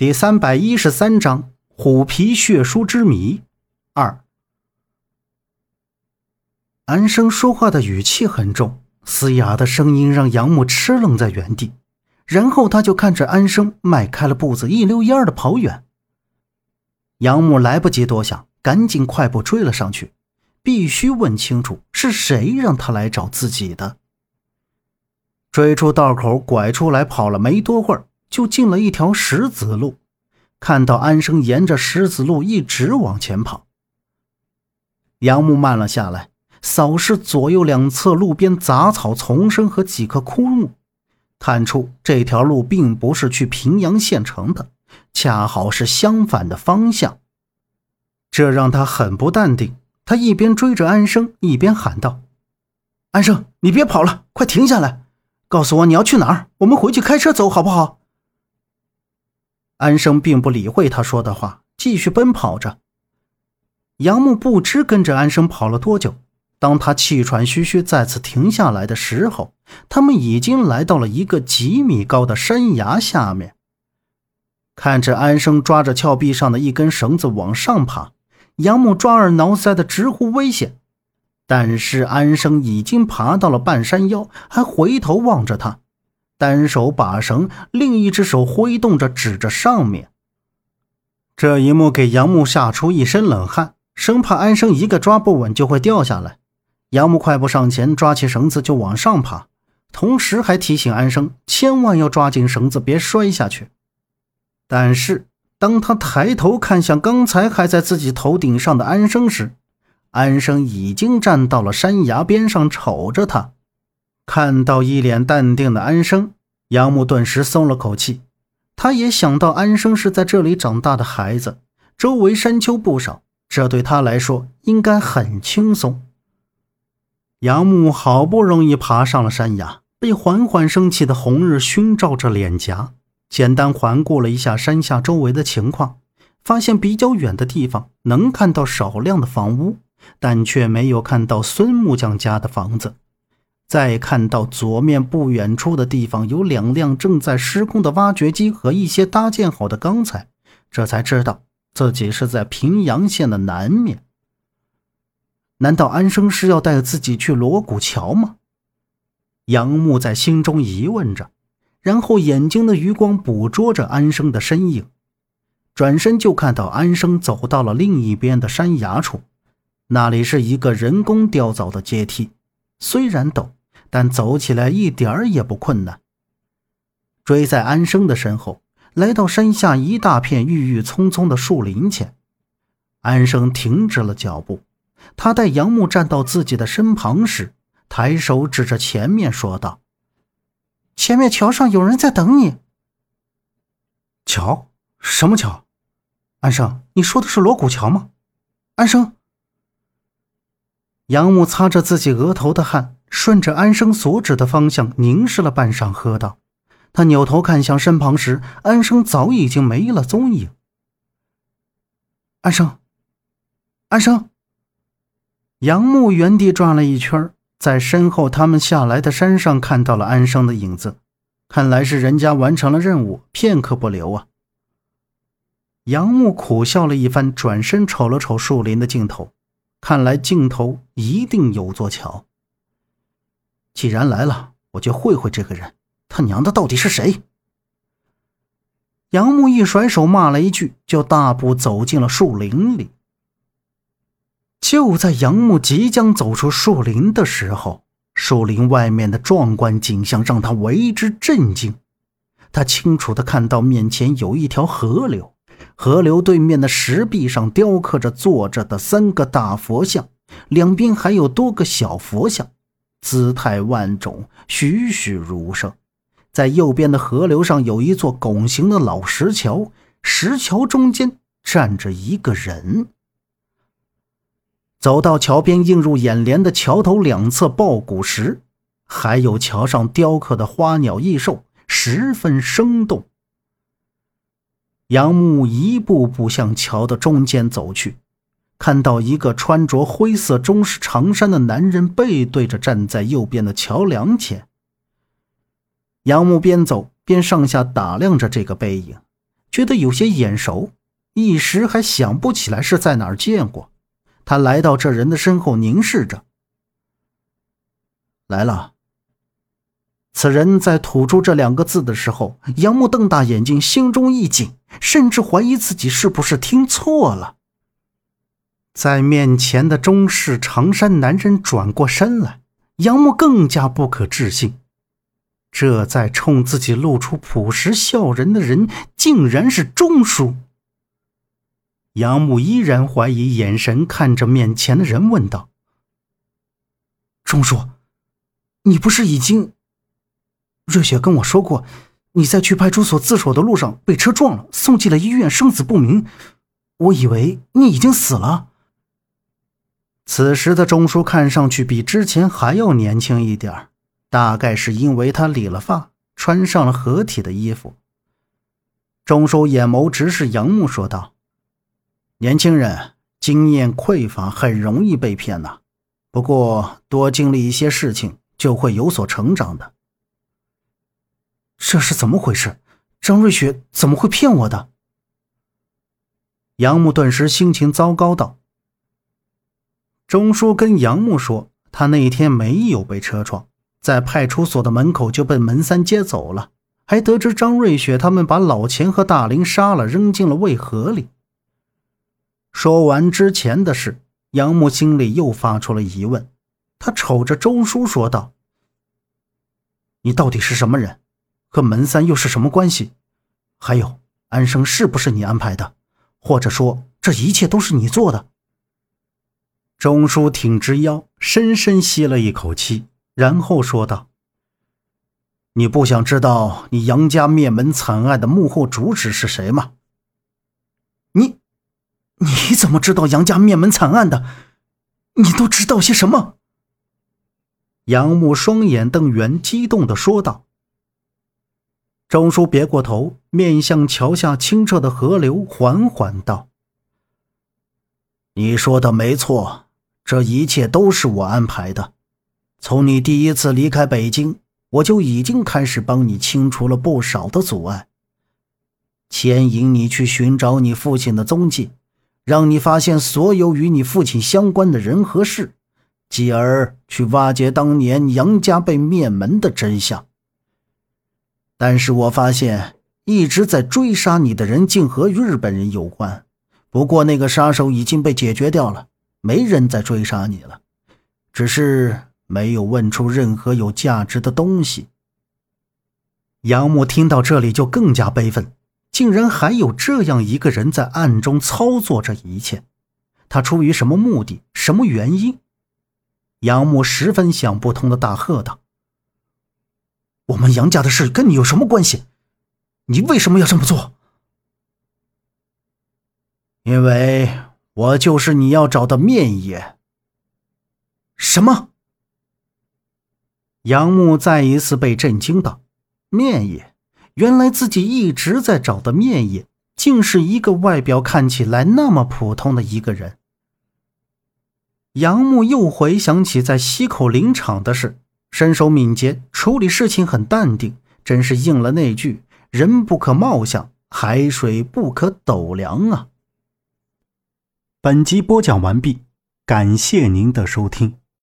第三百一十三章虎皮血书之谜二。安生说话的语气很重，嘶哑的声音让杨木吃愣在原地，然后他就看着安生迈开了步子，一溜烟的跑远。杨木来不及多想，赶紧快步追了上去，必须问清楚是谁让他来找自己的。追出道口，拐出来，跑了没多会儿。就进了一条石子路，看到安生沿着石子路一直往前跑。杨木慢了下来，扫视左右两侧路边杂草丛生和几棵枯木，看出这条路并不是去平阳县城的，恰好是相反的方向。这让他很不淡定。他一边追着安生，一边喊道：“安生，你别跑了，快停下来，告诉我你要去哪儿，我们回去开车走，好不好？”安生并不理会他说的话，继续奔跑着。杨木不知跟着安生跑了多久，当他气喘吁吁再次停下来的时候，他们已经来到了一个几米高的山崖下面。看着安生抓着峭壁上的一根绳子往上爬，杨木抓耳挠腮的直呼危险。但是安生已经爬到了半山腰，还回头望着他。单手把绳，另一只手挥动着指着上面。这一幕给杨木吓出一身冷汗，生怕安生一个抓不稳就会掉下来。杨木快步上前，抓起绳子就往上爬，同时还提醒安生千万要抓紧绳子，别摔下去。但是当他抬头看向刚才还在自己头顶上的安生时，安生已经站到了山崖边上，瞅着他。看到一脸淡定的安生，杨木顿时松了口气。他也想到安生是在这里长大的孩子，周围山丘不少，这对他来说应该很轻松。杨木好不容易爬上了山崖，被缓缓升起的红日熏照着脸颊。简单环顾了一下山下周围的情况，发现比较远的地方能看到少量的房屋，但却没有看到孙木匠家的房子。再看到左面不远处的地方有两辆正在施工的挖掘机和一些搭建好的钢材，这才知道自己是在平阳县的南面。难道安生是要带自己去锣鼓桥吗？杨木在心中疑问着，然后眼睛的余光捕捉着安生的身影，转身就看到安生走到了另一边的山崖处，那里是一个人工雕凿的阶梯，虽然陡。但走起来一点儿也不困难。追在安生的身后，来到山下一大片郁郁葱葱的树林前，安生停止了脚步。他待杨木站到自己的身旁时，抬手指着前面说道：“前面桥上有人在等你。”桥？什么桥？安生，你说的是锣鼓桥吗？安生。杨木擦着自己额头的汗。顺着安生所指的方向凝视了半晌，喝道：“他扭头看向身旁时，安生早已经没了踪影。”安生，安生。杨木原地转了一圈，在身后他们下来的山上看到了安生的影子，看来是人家完成了任务，片刻不留啊。杨木苦笑了一番，转身瞅了瞅树林的尽头，看来尽头一定有座桥。既然来了，我就会会这个人。他娘的，到底是谁？杨木一甩手骂了一句，就大步走进了树林里。就在杨木即将走出树林的时候，树林外面的壮观景象让他为之震惊。他清楚的看到面前有一条河流，河流对面的石壁上雕刻着坐着的三个大佛像，两边还有多个小佛像。姿态万种，栩栩如生。在右边的河流上有一座拱形的老石桥，石桥中间站着一个人。走到桥边，映入眼帘的桥头两侧抱鼓石，还有桥上雕刻的花鸟异兽，十分生动。杨木一步步向桥的中间走去。看到一个穿着灰色中式长衫的男人背对着站在右边的桥梁前，杨木边走边上下打量着这个背影，觉得有些眼熟，一时还想不起来是在哪儿见过。他来到这人的身后，凝视着。来了。此人在吐出这两个字的时候，杨木瞪大眼睛，心中一紧，甚至怀疑自己是不是听错了。在面前的中式长衫男人转过身来，杨木更加不可置信：这在冲自己露出朴实笑人的人，竟然是钟叔。杨木依然怀疑，眼神看着面前的人，问道：“钟叔，你不是已经……”瑞雪跟我说过，你在去派出所自首的路上被车撞了，送进了医院，生死不明。我以为你已经死了。此时的钟叔看上去比之前还要年轻一点大概是因为他理了发，穿上了合体的衣服。钟叔眼眸直视杨木，说道：“年轻人经验匮乏，很容易被骗呐。不过多经历一些事情，就会有所成长的。”这是怎么回事？张瑞雪怎么会骗我的？杨木顿时心情糟糕道：“钟叔跟杨木说，他那天没有被车撞，在派出所的门口就被门三接走了，还得知张瑞雪他们把老钱和大林杀了，扔进了渭河里。”说完之前的事，杨木心里又发出了疑问。他瞅着钟叔说道：“你到底是什么人？”和门三又是什么关系？还有安生是不是你安排的？或者说这一切都是你做的？钟叔挺直腰，深深吸了一口气，然后说道：“你不想知道你杨家灭门惨案的幕后主使是谁吗？你，你怎么知道杨家灭门惨案的？你都知道些什么？”杨木双眼瞪圆，激动的说道。钟叔别过头，面向桥下清澈的河流，缓缓道：“你说的没错，这一切都是我安排的。从你第一次离开北京，我就已经开始帮你清除了不少的阻碍，牵引你去寻找你父亲的踪迹，让你发现所有与你父亲相关的人和事，继而去挖掘当年杨家被灭门的真相。”但是我发现，一直在追杀你的人竟和日本人有关。不过那个杀手已经被解决掉了，没人再追杀你了，只是没有问出任何有价值的东西。杨木听到这里就更加悲愤，竟然还有这样一个人在暗中操作这一切，他出于什么目的，什么原因？杨木十分想不通的大喝道。我们杨家的事跟你有什么关系？你为什么要这么做？因为我就是你要找的面爷。什么？杨木再一次被震惊到。面爷，原来自己一直在找的面爷，竟是一个外表看起来那么普通的一个人。杨木又回想起在西口林场的事。身手敏捷，处理事情很淡定，真是应了那句“人不可貌相，海水不可斗量”啊！本集播讲完毕，感谢您的收听。